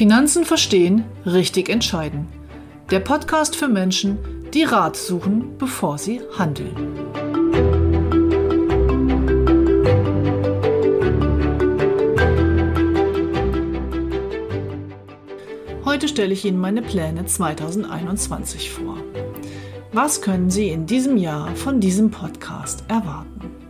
Finanzen verstehen, richtig entscheiden. Der Podcast für Menschen, die Rat suchen, bevor sie handeln. Heute stelle ich Ihnen meine Pläne 2021 vor. Was können Sie in diesem Jahr von diesem Podcast erwarten?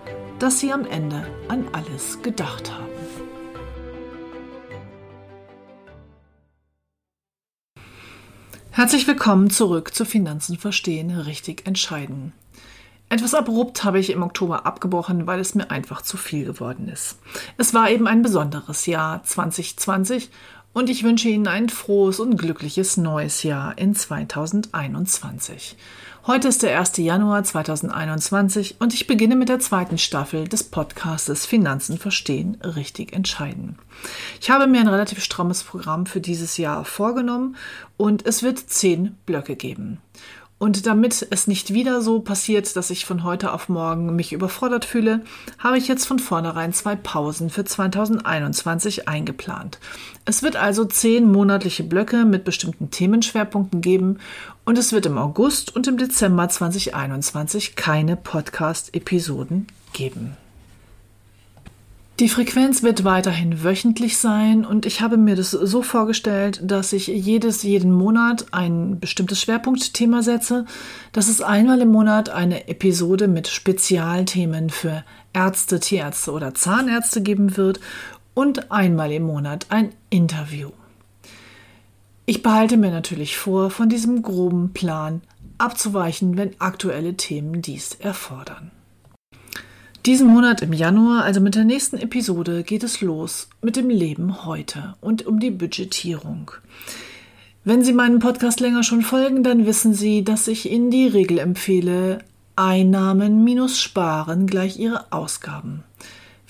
dass sie am Ende an alles gedacht haben. Herzlich willkommen zurück zu Finanzen verstehen, richtig entscheiden. Etwas abrupt habe ich im Oktober abgebrochen, weil es mir einfach zu viel geworden ist. Es war eben ein besonderes Jahr 2020 und ich wünsche Ihnen ein frohes und glückliches neues Jahr in 2021. Heute ist der 1. Januar 2021 und ich beginne mit der zweiten Staffel des Podcastes Finanzen verstehen, richtig entscheiden. Ich habe mir ein relativ strammes Programm für dieses Jahr vorgenommen und es wird zehn Blöcke geben. Und damit es nicht wieder so passiert, dass ich von heute auf morgen mich überfordert fühle, habe ich jetzt von vornherein zwei Pausen für 2021 eingeplant. Es wird also zehn monatliche Blöcke mit bestimmten Themenschwerpunkten geben und es wird im August und im Dezember 2021 keine Podcast-Episoden geben. Die Frequenz wird weiterhin wöchentlich sein und ich habe mir das so vorgestellt, dass ich jedes, jeden Monat ein bestimmtes Schwerpunktthema setze, dass es einmal im Monat eine Episode mit Spezialthemen für Ärzte, Tierärzte oder Zahnärzte geben wird und einmal im Monat ein Interview. Ich behalte mir natürlich vor, von diesem groben Plan abzuweichen, wenn aktuelle Themen dies erfordern. Diesen Monat im Januar, also mit der nächsten Episode, geht es los mit dem Leben heute und um die Budgetierung. Wenn Sie meinem Podcast länger schon folgen, dann wissen Sie, dass ich Ihnen die Regel empfehle, Einnahmen minus Sparen gleich Ihre Ausgaben.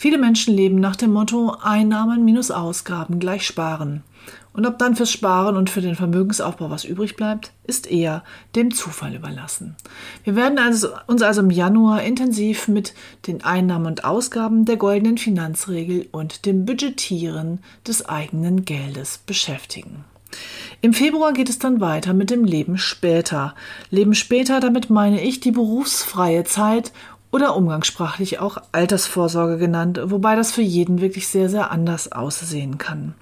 Viele Menschen leben nach dem Motto Einnahmen minus Ausgaben gleich Sparen. Und ob dann fürs Sparen und für den Vermögensaufbau was übrig bleibt, ist eher dem Zufall überlassen. Wir werden also, uns also im Januar intensiv mit den Einnahmen und Ausgaben der goldenen Finanzregel und dem Budgetieren des eigenen Geldes beschäftigen. Im Februar geht es dann weiter mit dem Leben später. Leben später, damit meine ich die berufsfreie Zeit oder umgangssprachlich auch Altersvorsorge genannt, wobei das für jeden wirklich sehr, sehr anders aussehen kann.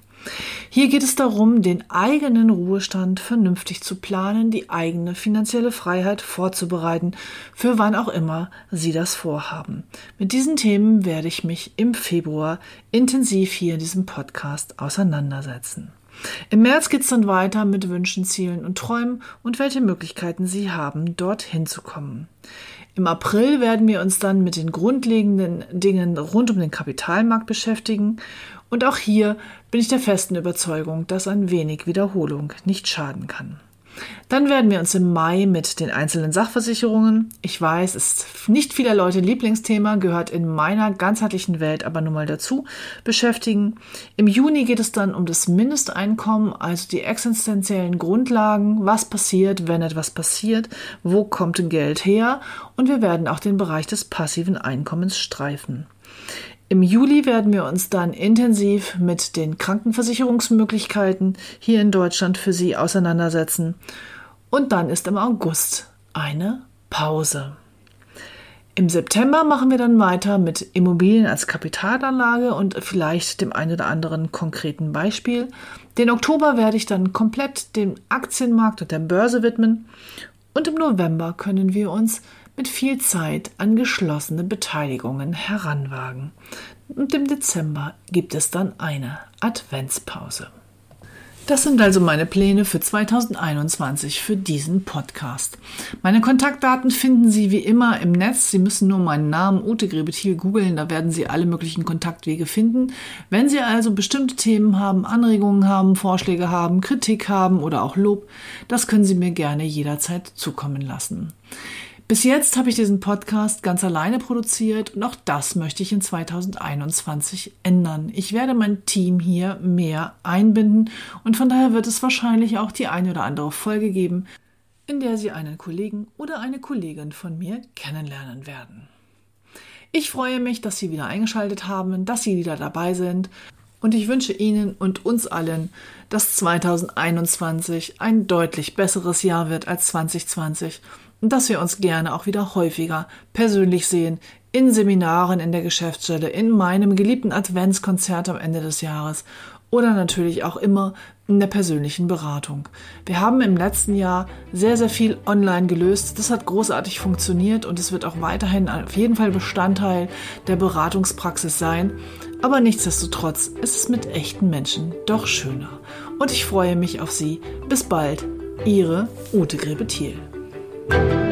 Hier geht es darum, den eigenen Ruhestand vernünftig zu planen, die eigene finanzielle Freiheit vorzubereiten, für wann auch immer Sie das vorhaben. Mit diesen Themen werde ich mich im Februar intensiv hier in diesem Podcast auseinandersetzen. Im März geht es dann weiter mit Wünschen, Zielen und Träumen und welche Möglichkeiten Sie haben, dorthin zu kommen. Im April werden wir uns dann mit den grundlegenden Dingen rund um den Kapitalmarkt beschäftigen und auch hier bin ich der festen Überzeugung, dass ein wenig Wiederholung nicht schaden kann. Dann werden wir uns im Mai mit den einzelnen Sachversicherungen, ich weiß, ist nicht vieler Leute Lieblingsthema, gehört in meiner ganzheitlichen Welt aber nun mal dazu, beschäftigen. Im Juni geht es dann um das Mindesteinkommen, also die existenziellen Grundlagen, was passiert, wenn etwas passiert, wo kommt Geld her und wir werden auch den Bereich des passiven Einkommens streifen. Im Juli werden wir uns dann intensiv mit den Krankenversicherungsmöglichkeiten hier in Deutschland für Sie auseinandersetzen. Und dann ist im August eine Pause. Im September machen wir dann weiter mit Immobilien als Kapitalanlage und vielleicht dem einen oder anderen konkreten Beispiel. Den Oktober werde ich dann komplett dem Aktienmarkt und der Börse widmen. Und im November können wir uns mit viel Zeit an geschlossene Beteiligungen heranwagen. Und im Dezember gibt es dann eine Adventspause. Das sind also meine Pläne für 2021 für diesen Podcast. Meine Kontaktdaten finden Sie wie immer im Netz. Sie müssen nur meinen Namen Ute Grebethiel googeln, da werden Sie alle möglichen Kontaktwege finden. Wenn Sie also bestimmte Themen haben, Anregungen haben, Vorschläge haben, Kritik haben oder auch Lob, das können Sie mir gerne jederzeit zukommen lassen. Bis jetzt habe ich diesen Podcast ganz alleine produziert und auch das möchte ich in 2021 ändern. Ich werde mein Team hier mehr einbinden und von daher wird es wahrscheinlich auch die eine oder andere Folge geben, in der Sie einen Kollegen oder eine Kollegin von mir kennenlernen werden. Ich freue mich, dass Sie wieder eingeschaltet haben, dass Sie wieder dabei sind und ich wünsche Ihnen und uns allen, dass 2021 ein deutlich besseres Jahr wird als 2020 und dass wir uns gerne auch wieder häufiger persönlich sehen, in Seminaren in der Geschäftsstelle, in meinem geliebten Adventskonzert am Ende des Jahres oder natürlich auch immer in der persönlichen Beratung. Wir haben im letzten Jahr sehr, sehr viel online gelöst. Das hat großartig funktioniert und es wird auch weiterhin auf jeden Fall Bestandteil der Beratungspraxis sein. Aber nichtsdestotrotz ist es mit echten Menschen doch schöner. Und ich freue mich auf Sie. Bis bald. Ihre Ute Grebe-Thiel. thank you.